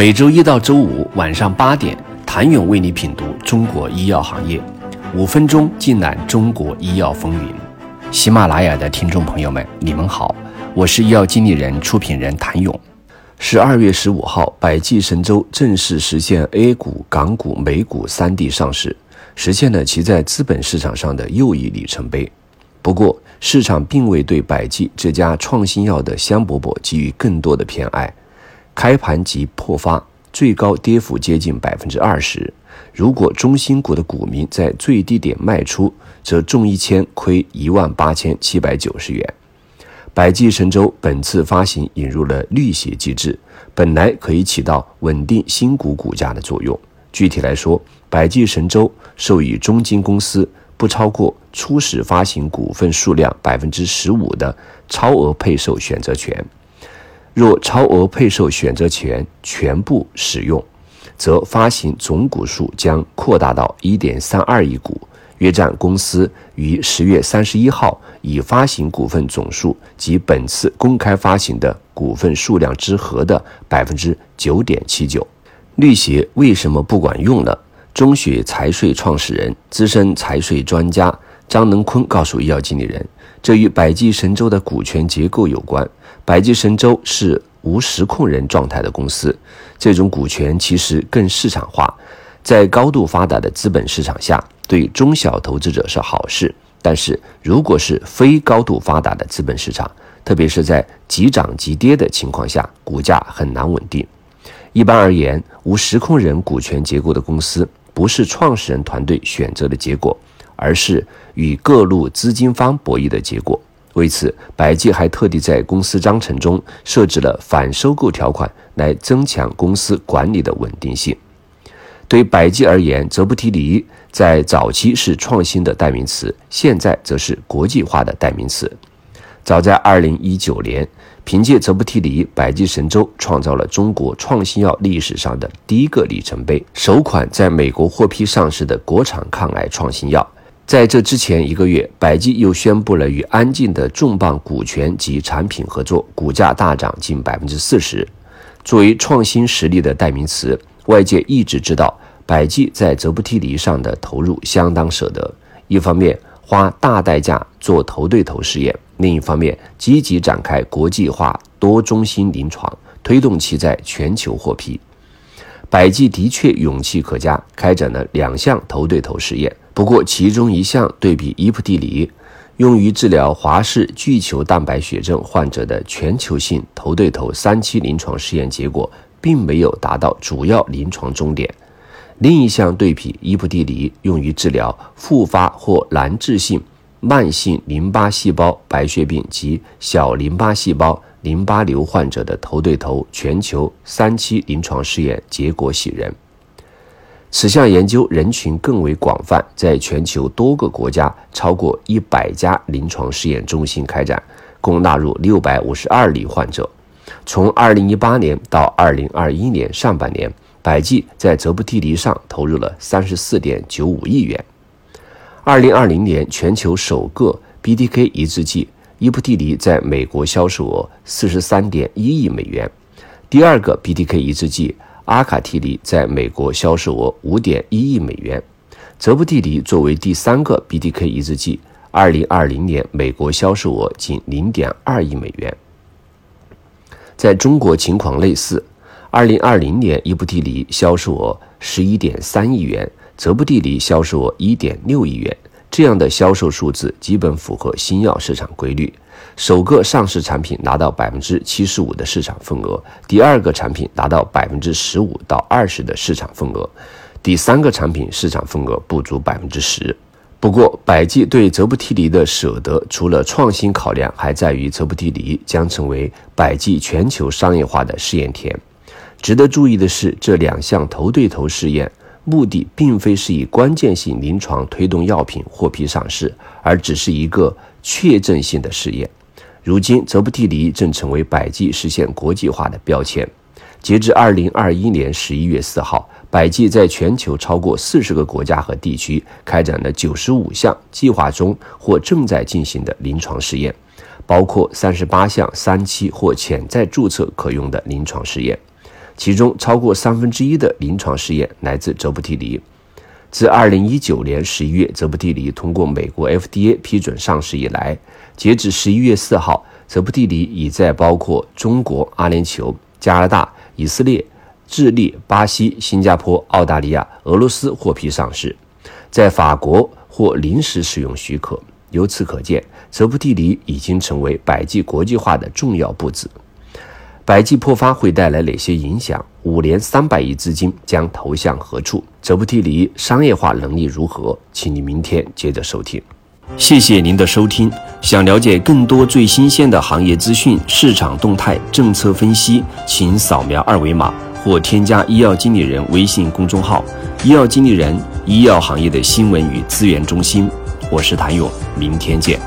每周一到周五晚上八点，谭勇为你品读中国医药行业，五分钟尽览中国医药风云。喜马拉雅的听众朋友们，你们好，我是医药经理人、出品人谭勇。十二月十五号，百济神州正式实现 A 股、港股、美股三地上市，实现了其在资本市场上的又一里程碑。不过，市场并未对百济这家创新药的香饽饽给予更多的偏爱。开盘即破发，最高跌幅接近百分之二十。如果中芯国的股民在最低点卖出，则中一千亏一万八千七百九十元。百济神州本次发行引入了绿鞋机制，本来可以起到稳定新股股价的作用。具体来说，百济神州授予中金公司不超过初始发行股份数量百分之十五的超额配售选择权。若超额配售选择权全部使用，则发行总股数将扩大到一点三二亿股，约占公司于十月三十一号已发行股份总数及本次公开发行的股份数量之和的百分之九点七九。绿协为什么不管用了？中雪财税创始人、资深财税专家张能坤告诉医药经理人。这与百济神州的股权结构有关。百济神州是无实控人状态的公司，这种股权其实更市场化。在高度发达的资本市场下，对中小投资者是好事。但是，如果是非高度发达的资本市场，特别是在急涨急跌的情况下，股价很难稳定。一般而言，无实控人股权结构的公司，不是创始人团队选择的结果。而是与各路资金方博弈的结果。为此，百济还特地在公司章程中设置了反收购条款，来增强公司管理的稳定性。对百济而言，泽布提尼在早期是创新的代名词，现在则是国际化的代名词。早在2019年，凭借泽布提尼，百济神州创造了中国创新药历史上的第一个里程碑，首款在美国获批上市的国产抗癌创新药。在这之前一个月，百济又宣布了与安进的重磅股权及产品合作，股价大涨近百分之四十。作为创新实力的代名词，外界一直知道百济在泽布替尼上的投入相当舍得。一方面花大代价做头对头试验，另一方面积极展开国际化多中心临床，推动其在全球获批。百济的确勇气可嘉，开展了两项头对头试验。不过，其中一项对比伊普地里用于治疗华氏巨球蛋白血症患者的全球性头对头三期临床试验结果，并没有达到主要临床终点。另一项对比伊普地里用于治疗复发或难治性慢性淋巴细胞白血病及小淋巴细胞淋巴瘤患者的头对头全球三期临床试验结果喜人。此项研究人群更为广泛，在全球多个国家超过一百家临床试验中心开展，共纳入六百五十二例患者。从二零一八年到二零二一年上半年，百济在泽布替尼上投入了三十四点九五亿元。二零二零年全球首个 BTK 抑制剂伊布替尼在美国销售额四十三点一亿美元，第二个 BTK 抑制剂。阿卡替尼在美国销售额五点一亿美元，泽布替尼作为第三个 BTK 抑制剂，二零二零年美国销售额仅零点二亿美元。在中国情况类似，二零二零年伊布替尼销售额十一点三亿元，泽布替尼销售额一点六亿元。这样的销售数字基本符合新药市场规律。首个上市产品拿到百分之七十五的市场份额，第二个产品达到百分之十五到二十的市场份额，第三个产品市场份额不足百分之十。不过，百济对泽布替尼的舍得，除了创新考量，还在于泽布替尼将成为百济全球商业化的试验田。值得注意的是，这两项头对头试验。目的并非是以关键性临床推动药品获批上市，而只是一个确证性的试验。如今，泽布替尼正成为百济实现国际化的标签。截至二零二一年十一月四号，百济在全球超过四十个国家和地区开展了九十五项计划中或正在进行的临床试验，包括三十八项三期或潜在注册可用的临床试验。其中超过三分之一的临床试验来自泽布替尼。自2019年11月，泽布替尼通过美国 FDA 批准上市以来，截止11月4号，泽布替尼已在包括中国、阿联酋、加拿大、以色列、智利、巴西、新加坡、澳大利亚、俄罗斯获批上市，在法国获临时使用许可。由此可见，泽布替尼已经成为百济国际化的重要步子。百济破发会带来哪些影响？五年三百亿资金将投向何处？泽布替尼商业化能力如何？请你明天接着收听。谢谢您的收听。想了解更多最新鲜的行业资讯、市场动态、政策分析，请扫描二维码或添加医药经理人微信公众号“医药经理人”——医药行业的新闻与资源中心。我是谭勇，明天见。